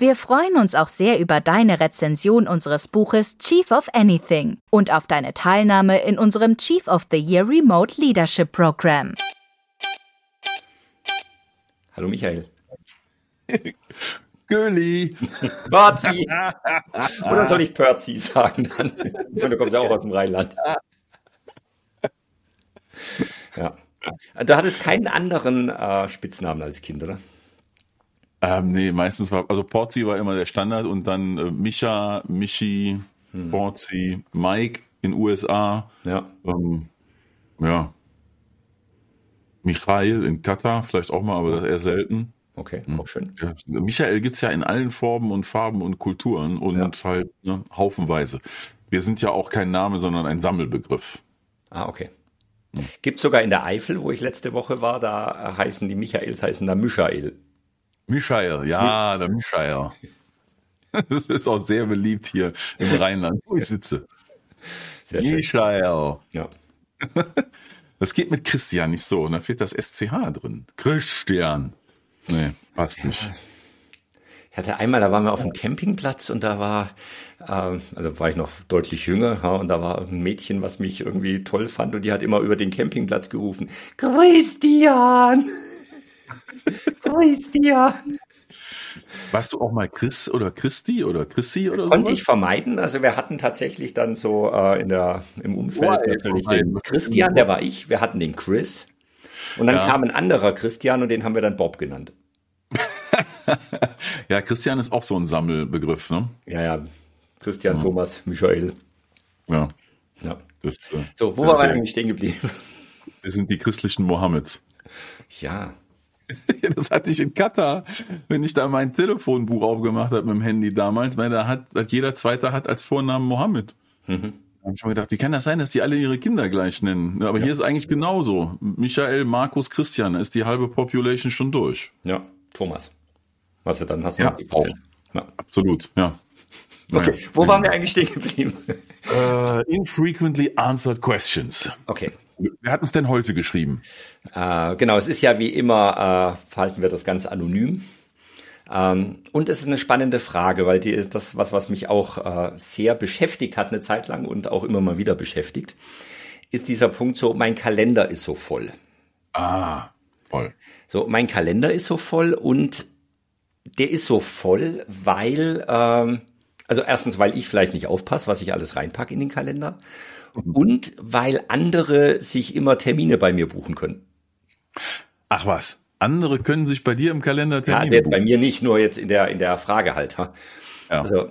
Wir freuen uns auch sehr über deine Rezension unseres Buches Chief of Anything und auf deine Teilnahme in unserem Chief of the Year Remote Leadership Program. Hallo Michael. Göli. Pörzi. Oder soll ich Pörzi sagen dann? Du kommst ja auch aus dem Rheinland. Ja. Du hattest keinen anderen äh, Spitznamen als Kind, oder? Ähm, nee, meistens war, also Porzi war immer der Standard und dann äh, Micha, Michi, hm. Porzi, Mike in USA. Ja. Ähm, ja. Michael in Katar, vielleicht auch mal, aber das eher selten. Okay, hm. auch schön. Ja, Michael gibt's ja in allen Formen und Farben und Kulturen und ja. halt ne, haufenweise. Wir sind ja auch kein Name, sondern ein Sammelbegriff. Ah, okay. Hm. Gibt sogar in der Eifel, wo ich letzte Woche war, da heißen die Michaels, heißen da Michael. Michael, ja, der Michael. Das ist auch sehr beliebt hier im Rheinland, wo ich sitze. Sehr schön. Michael. Ja. Das geht mit Christian nicht so. Und da fehlt das SCH drin. Christian. Nee, passt nicht. Ich hatte einmal, da waren wir auf dem Campingplatz und da war, äh, also war ich noch deutlich jünger, ja, und da war ein Mädchen, was mich irgendwie toll fand und die hat immer über den Campingplatz gerufen, Christian! Christian. Warst du auch mal Chris oder Christi oder Chrissy oder so? Konnte ich vermeiden. Also wir hatten tatsächlich dann so äh, in der, im Umfeld oh, natürlich den Christian, der war ich. Wir hatten den Chris. Und dann ja. kam ein anderer Christian und den haben wir dann Bob genannt. ja, Christian ist auch so ein Sammelbegriff, ne? Ja, ja. Christian, ja. Thomas, Michael. Ja. ja. Das, äh, so, wo waren wir eigentlich stehen geblieben? Wir sind die christlichen Mohammeds. Ja, Das hatte ich in Katar, wenn ich da mein Telefonbuch aufgemacht habe mit dem Handy damals, weil da hat, jeder Zweite hat als Vornamen Mohammed. Mhm. Da habe ich mir gedacht, wie kann das sein, dass die alle ihre Kinder gleich nennen? Aber ja. hier ist eigentlich genauso. Michael, Markus, Christian, ist die halbe Population schon durch. Ja, Thomas. Was ja dann hast du ja, auch. Ja. Absolut, ja. Okay, naja. wo waren wir eigentlich stehen geblieben? Uh, infrequently answered questions. Okay. Wer hat uns denn heute geschrieben? Äh, genau, es ist ja wie immer, äh, verhalten wir das ganz anonym. Ähm, und es ist eine spannende Frage, weil die ist das was, was mich auch äh, sehr beschäftigt hat eine Zeit lang und auch immer mal wieder beschäftigt, ist dieser Punkt so, mein Kalender ist so voll. Ah, voll. So, mein Kalender ist so voll und der ist so voll, weil, ähm, also erstens, weil ich vielleicht nicht aufpasse, was ich alles reinpacke in den Kalender und weil andere sich immer Termine bei mir buchen können. Ach was, andere können sich bei dir im Kalender Termine ja, buchen? bei mir nicht, nur jetzt in der, in der Frage halt. Ha? Ja. Also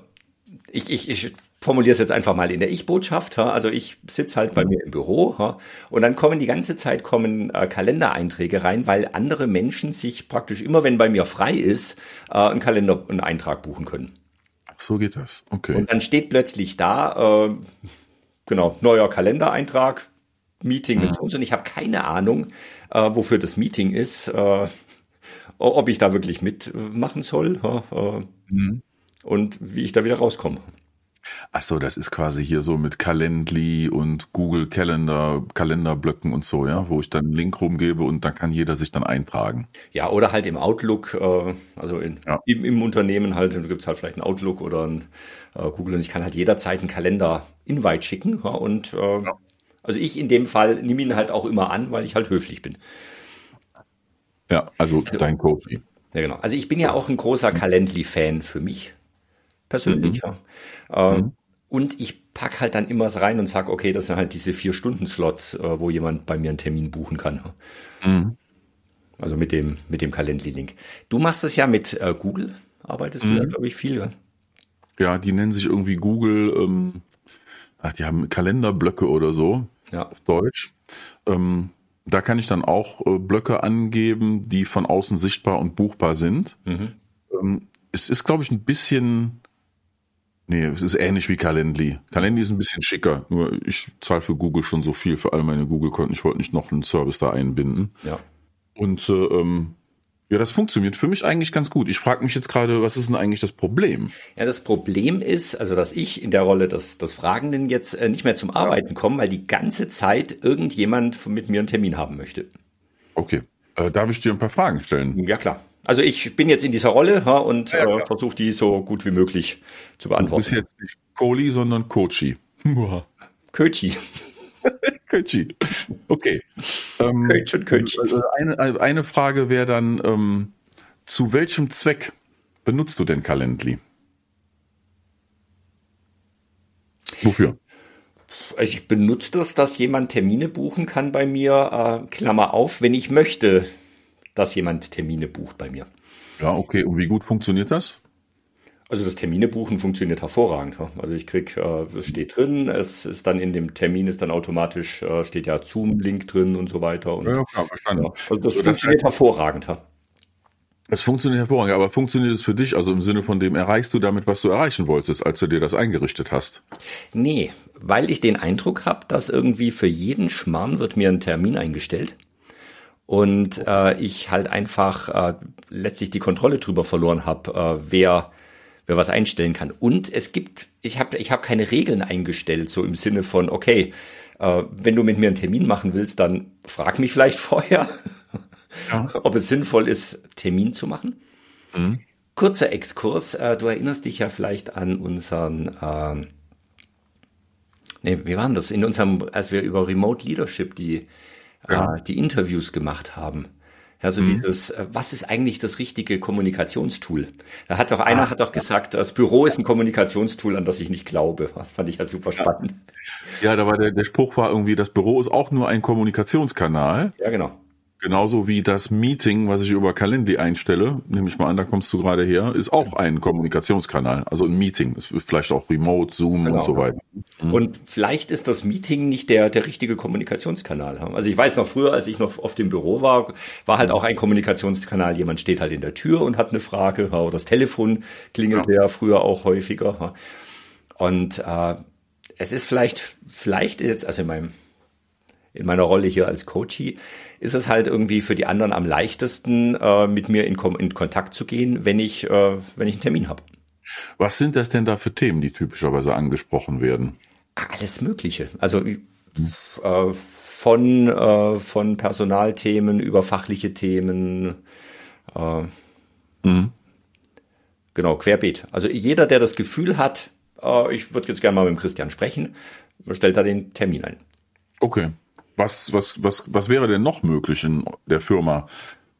ich, ich, ich formuliere es jetzt einfach mal in der Ich-Botschaft. Also ich sitze halt bei mir im Büro und dann kommen die ganze Zeit kommen äh, Kalendereinträge rein, weil andere Menschen sich praktisch immer, wenn bei mir frei ist, äh, einen Kalender, einen Eintrag buchen können. So geht das. Okay. Und dann steht plötzlich da, äh, genau, neuer Kalendereintrag, Meeting mit mhm. uns und ich habe keine Ahnung, äh, wofür das Meeting ist, äh, ob ich da wirklich mitmachen soll äh, mhm. und wie ich da wieder rauskomme. Ach so, das ist quasi hier so mit Calendly und Google Calendar, Kalenderblöcken und so, ja, wo ich dann einen Link rumgebe und dann kann jeder sich dann eintragen. Ja, oder halt im Outlook, äh, also in, ja. im, im, Unternehmen halt, da gibt es halt vielleicht einen Outlook oder ein äh, Google und ich kann halt jederzeit einen Kalender-Invite schicken ja, und äh, ja. also ich in dem Fall nehme ihn halt auch immer an, weil ich halt höflich bin. Ja, also, also dein Coach. Ja, genau. Also ich bin ja auch ein großer Calendly-Fan für mich persönlich. Mhm. Ja. Äh, mhm. Und ich pack halt dann immer was rein und sag, okay, das sind halt diese vier Stunden Slots, äh, wo jemand bei mir einen Termin buchen kann. Mhm. Also mit dem mit dem Calendly-Link. Du machst das ja mit äh, Google, arbeitest du ja, mhm. glaube ich, viel. Ja? ja, die nennen sich irgendwie Google. Ähm, ach, die haben Kalenderblöcke oder so. Ja. Auf Deutsch. Ähm, da kann ich dann auch äh, Blöcke angeben, die von außen sichtbar und buchbar sind. Mhm. Ähm, es ist, glaube ich, ein bisschen Nee, es ist ähnlich wie Calendly. Calendly ist ein bisschen schicker, nur ich zahle für Google schon so viel für all meine Google-Konten. Ich wollte nicht noch einen Service da einbinden. Ja. Und äh, ähm, ja, das funktioniert für mich eigentlich ganz gut. Ich frage mich jetzt gerade, was ist denn eigentlich das Problem? Ja, das Problem ist, also dass ich in der Rolle des, des Fragenden jetzt äh, nicht mehr zum Arbeiten komme, weil die ganze Zeit irgendjemand mit mir einen Termin haben möchte. Okay. Äh, darf ich dir ein paar Fragen stellen? Ja, klar. Also ich bin jetzt in dieser Rolle ja, und ja, äh, versuche die so gut wie möglich zu beantworten. Du bist jetzt nicht Kohli, sondern Kochi. Köchi. Köchi. Okay. Ähm, Köch und Köchi. Also eine, eine Frage wäre dann, ähm, zu welchem Zweck benutzt du denn Calendly? Wofür? Also ich benutze das, dass jemand Termine buchen kann bei mir, äh, Klammer auf, wenn ich möchte, dass jemand Termine bucht bei mir. Ja, okay. Und wie gut funktioniert das? Also das Termine buchen funktioniert hervorragend. Also ich krieg, äh, es steht drin, es ist dann in dem Termin ist dann automatisch äh, steht ja Zoom-Link drin und so weiter. Und, ja, klar, verstanden. Ja, also das also funktioniert das heißt, hervorragend. Ja. Es funktioniert hervorragend, aber funktioniert es für dich, also im Sinne von dem erreichst du damit, was du erreichen wolltest, als du dir das eingerichtet hast? Nee, weil ich den Eindruck habe, dass irgendwie für jeden Schmarrn wird mir ein Termin eingestellt und äh, ich halt einfach äh, letztlich die Kontrolle drüber verloren habe, äh, wer wer was einstellen kann. Und es gibt, ich habe ich hab keine Regeln eingestellt, so im Sinne von, okay, äh, wenn du mit mir einen Termin machen willst, dann frag mich vielleicht vorher, ja. ob es sinnvoll ist, Termin zu machen. Mhm. Kurzer Exkurs, äh, du erinnerst dich ja vielleicht an unseren, äh, nee, wie waren das? In unserem, als wir über Remote Leadership die, ja. äh, die Interviews gemacht haben. Also mhm. dieses, äh, was ist eigentlich das richtige Kommunikationstool? Da hat doch einer ah, hat doch gesagt, das Büro ist ein Kommunikationstool, an das ich nicht glaube. Das fand ich ja super spannend. Ja, da war der, der Spruch war irgendwie, das Büro ist auch nur ein Kommunikationskanal. Ja, genau. Genauso wie das Meeting, was ich über Calendly einstelle, nehme ich mal an, da kommst du gerade her, ist auch ein Kommunikationskanal. Also ein Meeting. ist vielleicht auch Remote, Zoom genau. und so weiter. Mhm. Und vielleicht ist das Meeting nicht der, der richtige Kommunikationskanal. Also ich weiß noch früher, als ich noch auf dem Büro war, war halt auch ein Kommunikationskanal. Jemand steht halt in der Tür und hat eine Frage. Oder das Telefon klingelt ja, ja früher auch häufiger. Und äh, es ist vielleicht, vielleicht jetzt, also in meinem in meiner Rolle hier als Coachie, ist es halt irgendwie für die anderen am leichtesten, äh, mit mir in, in, Kontakt zu gehen, wenn ich, äh, wenn ich einen Termin habe. Was sind das denn da für Themen, die typischerweise angesprochen werden? Alles Mögliche. Also äh, von, äh, von Personalthemen über fachliche Themen. Äh, mhm. Genau, querbeet. Also jeder, der das Gefühl hat, äh, ich würde jetzt gerne mal mit dem Christian sprechen, stellt da den Termin ein. Okay. Was, was, was, was wäre denn noch möglich in der Firma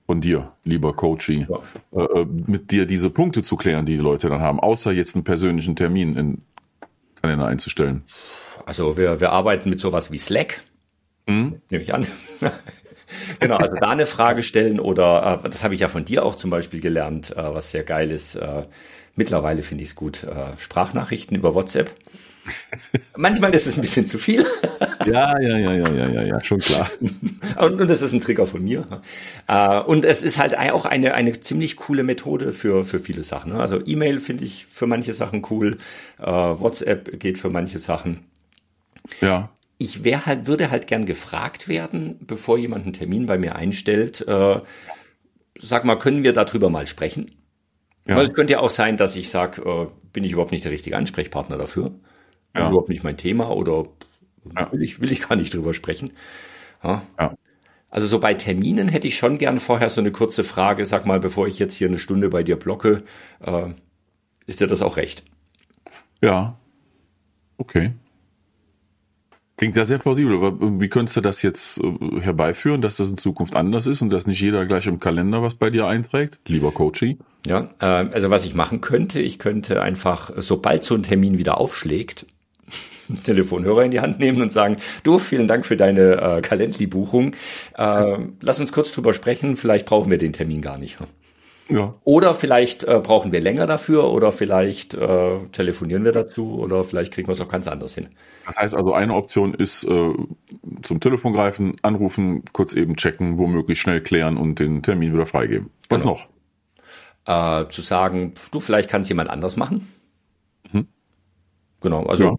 von dir, lieber Coachy, ja. äh, äh mit dir diese Punkte zu klären, die die Leute dann haben, außer jetzt einen persönlichen Termin in Kalender einzustellen? Also wir, wir arbeiten mit sowas wie Slack, mhm. nehme ich an. genau, also da eine Frage stellen oder äh, das habe ich ja von dir auch zum Beispiel gelernt, äh, was sehr geil ist. Äh, mittlerweile finde ich es gut, äh, Sprachnachrichten über WhatsApp. Manchmal ist es ein bisschen zu viel. Ja, ja, ja, ja, ja, ja, ja, schon klar. Und, und das ist ein Trigger von mir. Äh, und es ist halt auch eine, eine ziemlich coole Methode für, für viele Sachen. Ne? Also E-Mail finde ich für manche Sachen cool. Äh, WhatsApp geht für manche Sachen. Ja. Ich wäre halt, würde halt gern gefragt werden, bevor jemand einen Termin bei mir einstellt, äh, sag mal, können wir darüber mal sprechen? Ja. Weil es könnte ja auch sein, dass ich sage, äh, bin ich überhaupt nicht der richtige Ansprechpartner dafür? Ja. überhaupt nicht mein Thema oder ja. will, ich, will ich gar nicht drüber sprechen. Ja. ja. Also so bei Terminen hätte ich schon gern vorher so eine kurze Frage, sag mal, bevor ich jetzt hier eine Stunde bei dir blocke, äh, ist dir das auch recht? Ja. Okay. Klingt ja sehr plausibel, aber wie könntest du das jetzt äh, herbeiführen, dass das in Zukunft anders ist und dass nicht jeder gleich im Kalender was bei dir einträgt, lieber Coachy? Ja, äh, also was ich machen könnte, ich könnte einfach, sobald so ein Termin wieder aufschlägt, Telefonhörer in die Hand nehmen und sagen, du, vielen Dank für deine äh, Calendly-Buchung. Äh, lass uns kurz drüber sprechen, vielleicht brauchen wir den Termin gar nicht. Ja. Oder vielleicht äh, brauchen wir länger dafür oder vielleicht äh, telefonieren wir dazu oder vielleicht kriegen wir es auch ganz anders hin. Das heißt also, eine Option ist äh, zum Telefon greifen, anrufen, kurz eben checken, womöglich schnell klären und den Termin wieder freigeben. Was genau. noch? Äh, zu sagen, du, vielleicht kann es jemand anders machen. Mhm. Genau, also ja.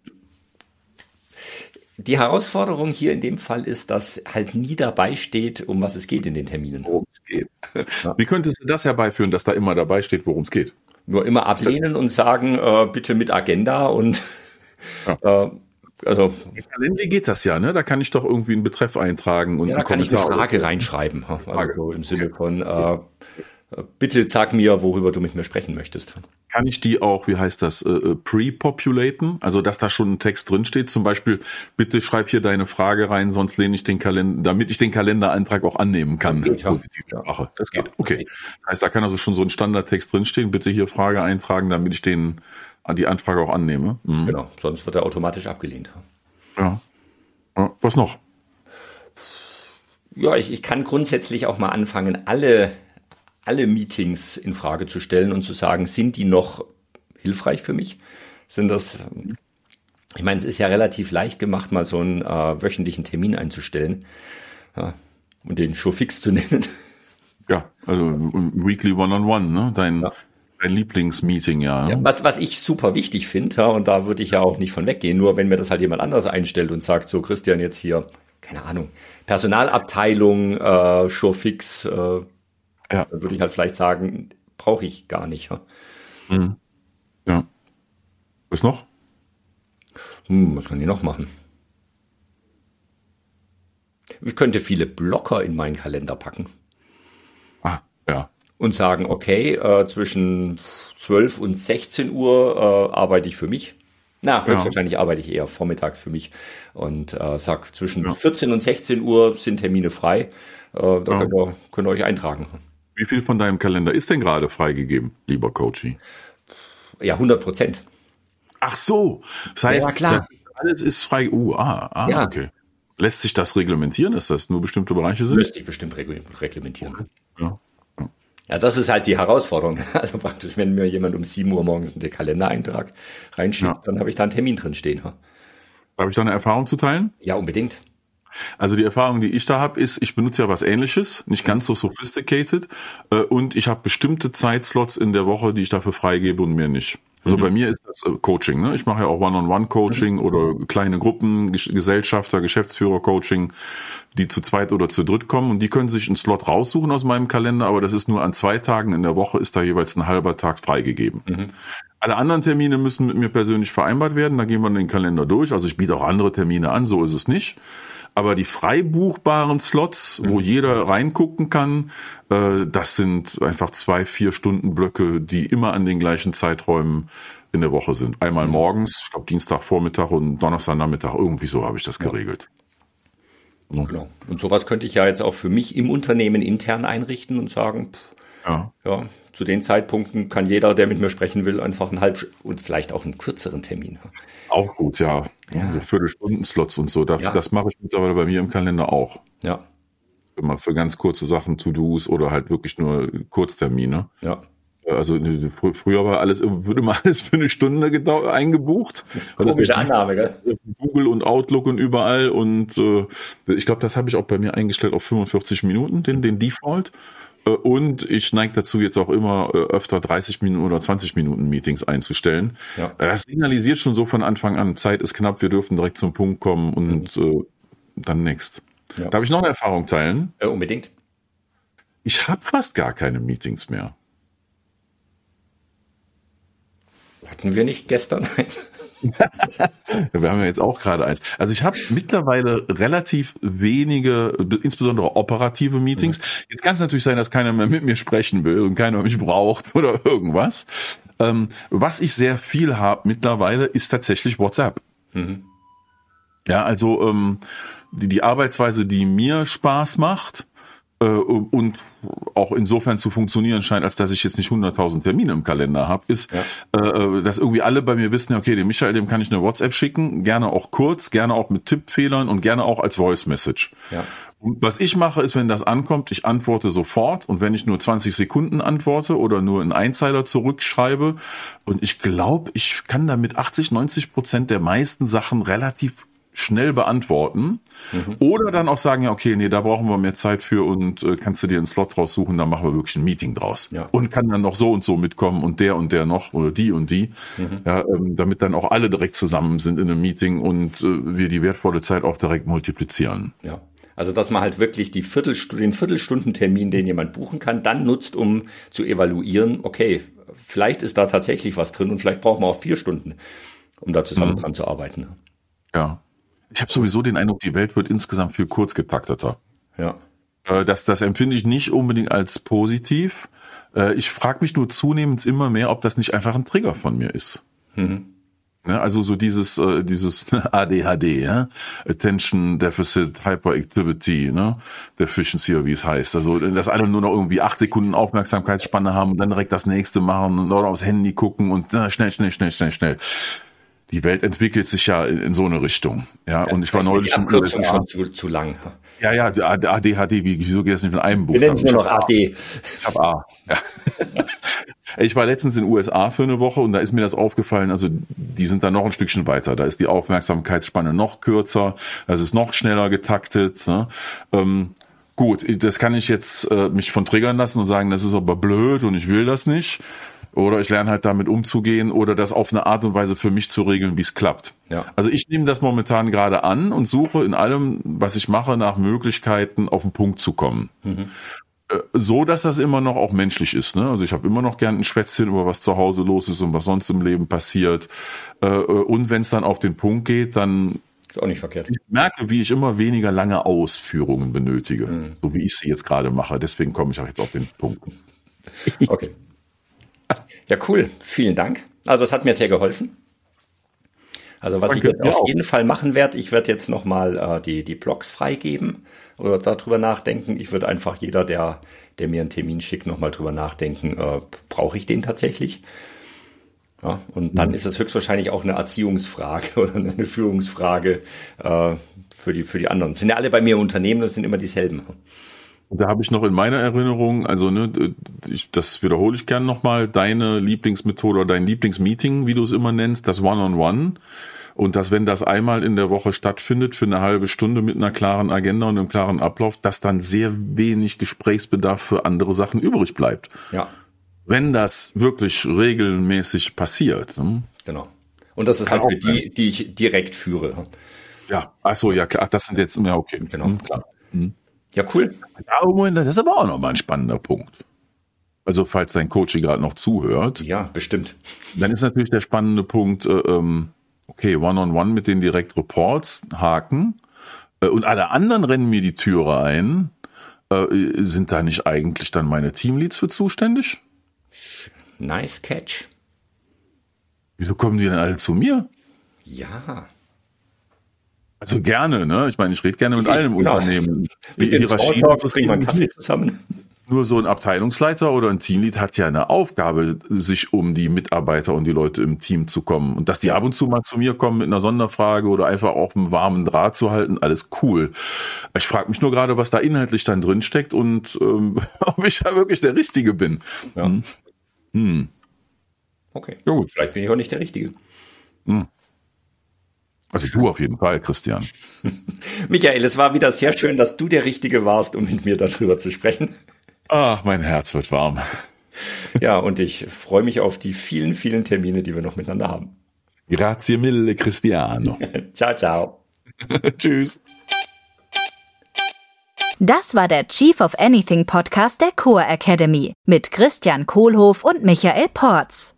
Die Herausforderung hier in dem Fall ist, dass halt nie dabei steht, um was es geht in den Terminen. Worum es geht. Ja. Wie könntest du das herbeiführen, dass da immer dabei steht, worum es geht? Nur immer ablehnen und sagen, äh, bitte mit Agenda und ja. äh, also Kalender geht das ja, ne? Da kann ich doch irgendwie einen Betreff eintragen und ja, da kann ich eine Frage reinschreiben, also so im Sinne von äh, bitte sag mir, worüber du mit mir sprechen möchtest. Kann ich die auch, wie heißt das, äh, äh, pre-populaten? Also dass da schon ein Text drinsteht, zum Beispiel, bitte schreib hier deine Frage rein, sonst lehne ich den Kalender, damit ich den Kalendereintrag auch annehmen kann. Das geht, ja. Das geht. Okay. Das heißt, da kann also schon so ein Standardtext drinstehen, bitte hier Frage eintragen, damit ich den die Anfrage auch annehme. Mhm. Genau, sonst wird er automatisch abgelehnt. Ja. ja. Was noch? Ja, ich, ich kann grundsätzlich auch mal anfangen, alle alle Meetings in Frage zu stellen und zu sagen, sind die noch hilfreich für mich? Sind das, ich meine, es ist ja relativ leicht gemacht, mal so einen äh, wöchentlichen Termin einzustellen ja, und den schon fix zu nennen. Ja, also Weekly One-on-One, -on -One, ne? Dein, ja. dein Lieblingsmeeting, ja, ja. was, was ich super wichtig finde, ja, und da würde ich ja auch nicht von weggehen, nur wenn mir das halt jemand anders einstellt und sagt, so Christian, jetzt hier, keine Ahnung, Personalabteilung, äh, schon fix, äh, ja. Dann würde ich halt vielleicht sagen, brauche ich gar nicht. Ja. Mhm. ja. Was noch? Hm, was kann ich noch machen? Ich könnte viele Blocker in meinen Kalender packen. Ah, ja. Und sagen, okay, äh, zwischen 12 und 16 Uhr äh, arbeite ich für mich. Na, höchstwahrscheinlich ja. arbeite ich eher vormittags für mich und äh, sag, zwischen ja. 14 und 16 Uhr sind Termine frei. Äh, da ja. könnt, ihr, könnt ihr euch eintragen. Wie viel von deinem Kalender ist denn gerade freigegeben, lieber Coachy? Ja, 100 Prozent. Ach so, das heißt, ja, klar. alles ist frei. Uh, ah, ah ja. okay. Lässt sich das reglementieren, dass das nur bestimmte Bereiche sind? Lässt sich bestimmt reglementieren. Okay. Ja. Ja, das ist halt die Herausforderung. Also praktisch, wenn mir jemand um 7 Uhr morgens einen Kalendereintrag reinschiebt, ja. dann habe ich da einen Termin drin stehen. Darf ich da eine Erfahrung zu teilen? Ja, unbedingt. Also die Erfahrung, die ich da habe, ist, ich benutze ja was ähnliches, nicht ganz so sophisticated äh, und ich habe bestimmte Zeitslots in der Woche, die ich dafür freigebe und mehr nicht. Also mhm. bei mir ist das äh, Coaching. Ne? Ich mache ja auch One-on-One-Coaching mhm. oder kleine Gruppen, Gesellschafter, Geschäftsführer-Coaching, die zu zweit oder zu dritt kommen und die können sich einen Slot raussuchen aus meinem Kalender, aber das ist nur an zwei Tagen in der Woche ist da jeweils ein halber Tag freigegeben. Mhm. Alle anderen Termine müssen mit mir persönlich vereinbart werden, da gehen wir in den Kalender durch. Also ich biete auch andere Termine an, so ist es nicht aber die frei buchbaren Slots, wo mhm. jeder reingucken kann, äh, das sind einfach zwei, vier Stunden Blöcke, die immer an den gleichen Zeiträumen in der Woche sind. Einmal mhm. morgens, ich glaube Dienstag Vormittag und Donnerstag Nachmittag, irgendwie so habe ich das geregelt. Ja. Genau. Und sowas könnte ich ja jetzt auch für mich im Unternehmen intern einrichten und sagen, pff, ja. ja, zu den Zeitpunkten kann jeder, der mit mir sprechen will, einfach einen halb und vielleicht auch einen kürzeren Termin. Auch gut, ja. ja. Viertelstunden-Slots und so. Das, ja. das mache ich mittlerweile bei mir im Kalender auch. Ja. Immer für ganz kurze Sachen, To-Dos oder halt wirklich nur Kurztermine. Ja. Also ne, fr früher war alles, würde mal alles für eine Stunde eingebucht. Komische Annahme, gell? Google und Outlook und überall. Und äh, ich glaube, das habe ich auch bei mir eingestellt auf 45 Minuten, den, den Default. Äh, und ich neige dazu, jetzt auch immer äh, öfter 30 Minuten oder 20 Minuten Meetings einzustellen. Ja. Das signalisiert schon so von Anfang an, Zeit ist knapp, wir dürfen direkt zum Punkt kommen und mhm. äh, dann next. Ja. Darf ich noch eine Erfahrung teilen? Äh, unbedingt. Ich habe fast gar keine Meetings mehr. Hatten wir nicht gestern eins? wir haben ja jetzt auch gerade eins. Also ich habe mittlerweile relativ wenige, insbesondere operative Meetings. Jetzt kann es natürlich sein, dass keiner mehr mit mir sprechen will und keiner mich braucht oder irgendwas. Ähm, was ich sehr viel habe mittlerweile, ist tatsächlich WhatsApp. Mhm. Ja, also ähm, die, die Arbeitsweise, die mir Spaß macht, und auch insofern zu funktionieren scheint, als dass ich jetzt nicht 100.000 Termine im Kalender habe, ist, ja. äh, dass irgendwie alle bei mir wissen, okay, dem Michael, dem kann ich eine WhatsApp schicken, gerne auch kurz, gerne auch mit Tippfehlern und gerne auch als Voice Message. Ja. Und was ich mache, ist, wenn das ankommt, ich antworte sofort und wenn ich nur 20 Sekunden antworte oder nur einen Einzeiler zurückschreibe und ich glaube, ich kann damit 80, 90 Prozent der meisten Sachen relativ schnell beantworten. Mhm. Oder dann auch sagen, ja, okay, nee, da brauchen wir mehr Zeit für und äh, kannst du dir einen Slot raussuchen, dann machen wir wirklich ein Meeting draus. Ja. Und kann dann noch so und so mitkommen und der und der noch oder die und die, mhm. ja, ähm, damit dann auch alle direkt zusammen sind in einem Meeting und äh, wir die wertvolle Zeit auch direkt multiplizieren. Ja. Also, dass man halt wirklich die Viertelstunden, den Viertelstundentermin, den jemand buchen kann, dann nutzt, um zu evaluieren, okay, vielleicht ist da tatsächlich was drin und vielleicht brauchen wir auch vier Stunden, um da zusammen mhm. dran zu arbeiten. Ja. Ich habe sowieso den Eindruck, die Welt wird insgesamt viel kurzgetakteter. Ja. Äh, das, das empfinde ich nicht unbedingt als positiv. Äh, ich frage mich nur zunehmend immer mehr, ob das nicht einfach ein Trigger von mir ist. Mhm. Ja, also so dieses äh, dieses ADHD, ja? Attention Deficit Hyperactivity, ne? Deficiency wie es heißt. Also dass alle nur noch irgendwie acht Sekunden Aufmerksamkeitsspanne haben und dann direkt das nächste machen und oder aufs Handy gucken und na, schnell, schnell, schnell, schnell, schnell die Welt entwickelt sich ja in, in so eine Richtung. Ja, ja und ich war neulich die Abkürzung schon zu, zu lang. Ja, ja, ADHD, wie, wieso geht das nicht mit einem Buch? Wir nennen es nur noch AD. Ich habe A. Ja. ich war letztens in den USA für eine Woche und da ist mir das aufgefallen, also die sind da noch ein Stückchen weiter. Da ist die Aufmerksamkeitsspanne noch kürzer, das ist noch schneller getaktet. Ne? Ähm, gut, das kann ich jetzt äh, mich von triggern lassen und sagen, das ist aber blöd und ich will das nicht. Oder ich lerne halt damit umzugehen oder das auf eine Art und Weise für mich zu regeln, wie es klappt. Ja. Also ich nehme das momentan gerade an und suche in allem, was ich mache, nach Möglichkeiten, auf den Punkt zu kommen. Mhm. Äh, so, dass das immer noch auch menschlich ist. Ne? Also ich habe immer noch gern ein Schwätzchen über was zu Hause los ist und was sonst im Leben passiert. Äh, äh, und wenn es dann auf den Punkt geht, dann ist auch nicht verkehrt. Ich merke, wie ich immer weniger lange Ausführungen benötige, mhm. so wie ich sie jetzt gerade mache. Deswegen komme ich auch jetzt auf den Punkt. Okay. Ja, cool. Vielen Dank. Also das hat mir sehr geholfen. Also was Danke, ich jetzt auf jeden Fall machen werde, ich werde jetzt nochmal äh, die, die Blogs freigeben oder darüber nachdenken. Ich würde einfach jeder, der, der mir einen Termin schickt, nochmal drüber nachdenken, äh, brauche ich den tatsächlich? Ja, und dann mhm. ist es höchstwahrscheinlich auch eine Erziehungsfrage oder eine Führungsfrage äh, für, die, für die anderen. Sind ja alle bei mir im Unternehmen, das sind immer dieselben. Da habe ich noch in meiner Erinnerung, also ne, ich, das wiederhole ich gern nochmal, deine Lieblingsmethode oder dein Lieblingsmeeting, wie du es immer nennst, das One-on-One. -on -One. Und dass, wenn das einmal in der Woche stattfindet, für eine halbe Stunde mit einer klaren Agenda und einem klaren Ablauf, dass dann sehr wenig Gesprächsbedarf für andere Sachen übrig bleibt. Ja. Wenn das wirklich regelmäßig passiert. Ne? Genau. Und das ist Kann halt für die, die ich direkt führe. Ja, ach so, ja, klar, das sind jetzt, ja, okay. Genau. Hm, klar. Hm. Ja, cool. Ja, das ist aber auch nochmal ein spannender Punkt. Also, falls dein Coach gerade noch zuhört. Ja, bestimmt. Dann ist natürlich der spannende Punkt, äh, ähm, okay, One-on-One -on -one mit den Direct Reports haken äh, und alle anderen rennen mir die Türe ein. Äh, sind da nicht eigentlich dann meine Teamleads für zuständig? Nice catch. Wieso kommen die denn alle zu mir? Ja. Also gerne, ne? Ich meine, ich rede gerne mit einem genau. Unternehmen. Mit einen Kaffee zusammen. Nur so ein Abteilungsleiter oder ein Teamlead hat ja eine Aufgabe, sich um die Mitarbeiter und die Leute im Team zu kommen. Und dass die ab und zu mal zu mir kommen mit einer Sonderfrage oder einfach auch einen warmen Draht zu halten, alles cool. Ich frage mich nur gerade, was da inhaltlich dann drin steckt und ähm, ob ich da wirklich der Richtige bin. Ja. Hm. hm. Okay. Ja, gut. Vielleicht bin ich auch nicht der Richtige. Hm. Also du auf jeden Fall, Christian. Michael, es war wieder sehr schön, dass du der Richtige warst, um mit mir darüber zu sprechen. Ach, mein Herz wird warm. Ja, und ich freue mich auf die vielen, vielen Termine, die wir noch miteinander haben. Grazie mille, Cristiano. ciao, ciao. Tschüss. Das war der Chief of Anything Podcast der Core Academy mit Christian Kohlhoff und Michael Porz.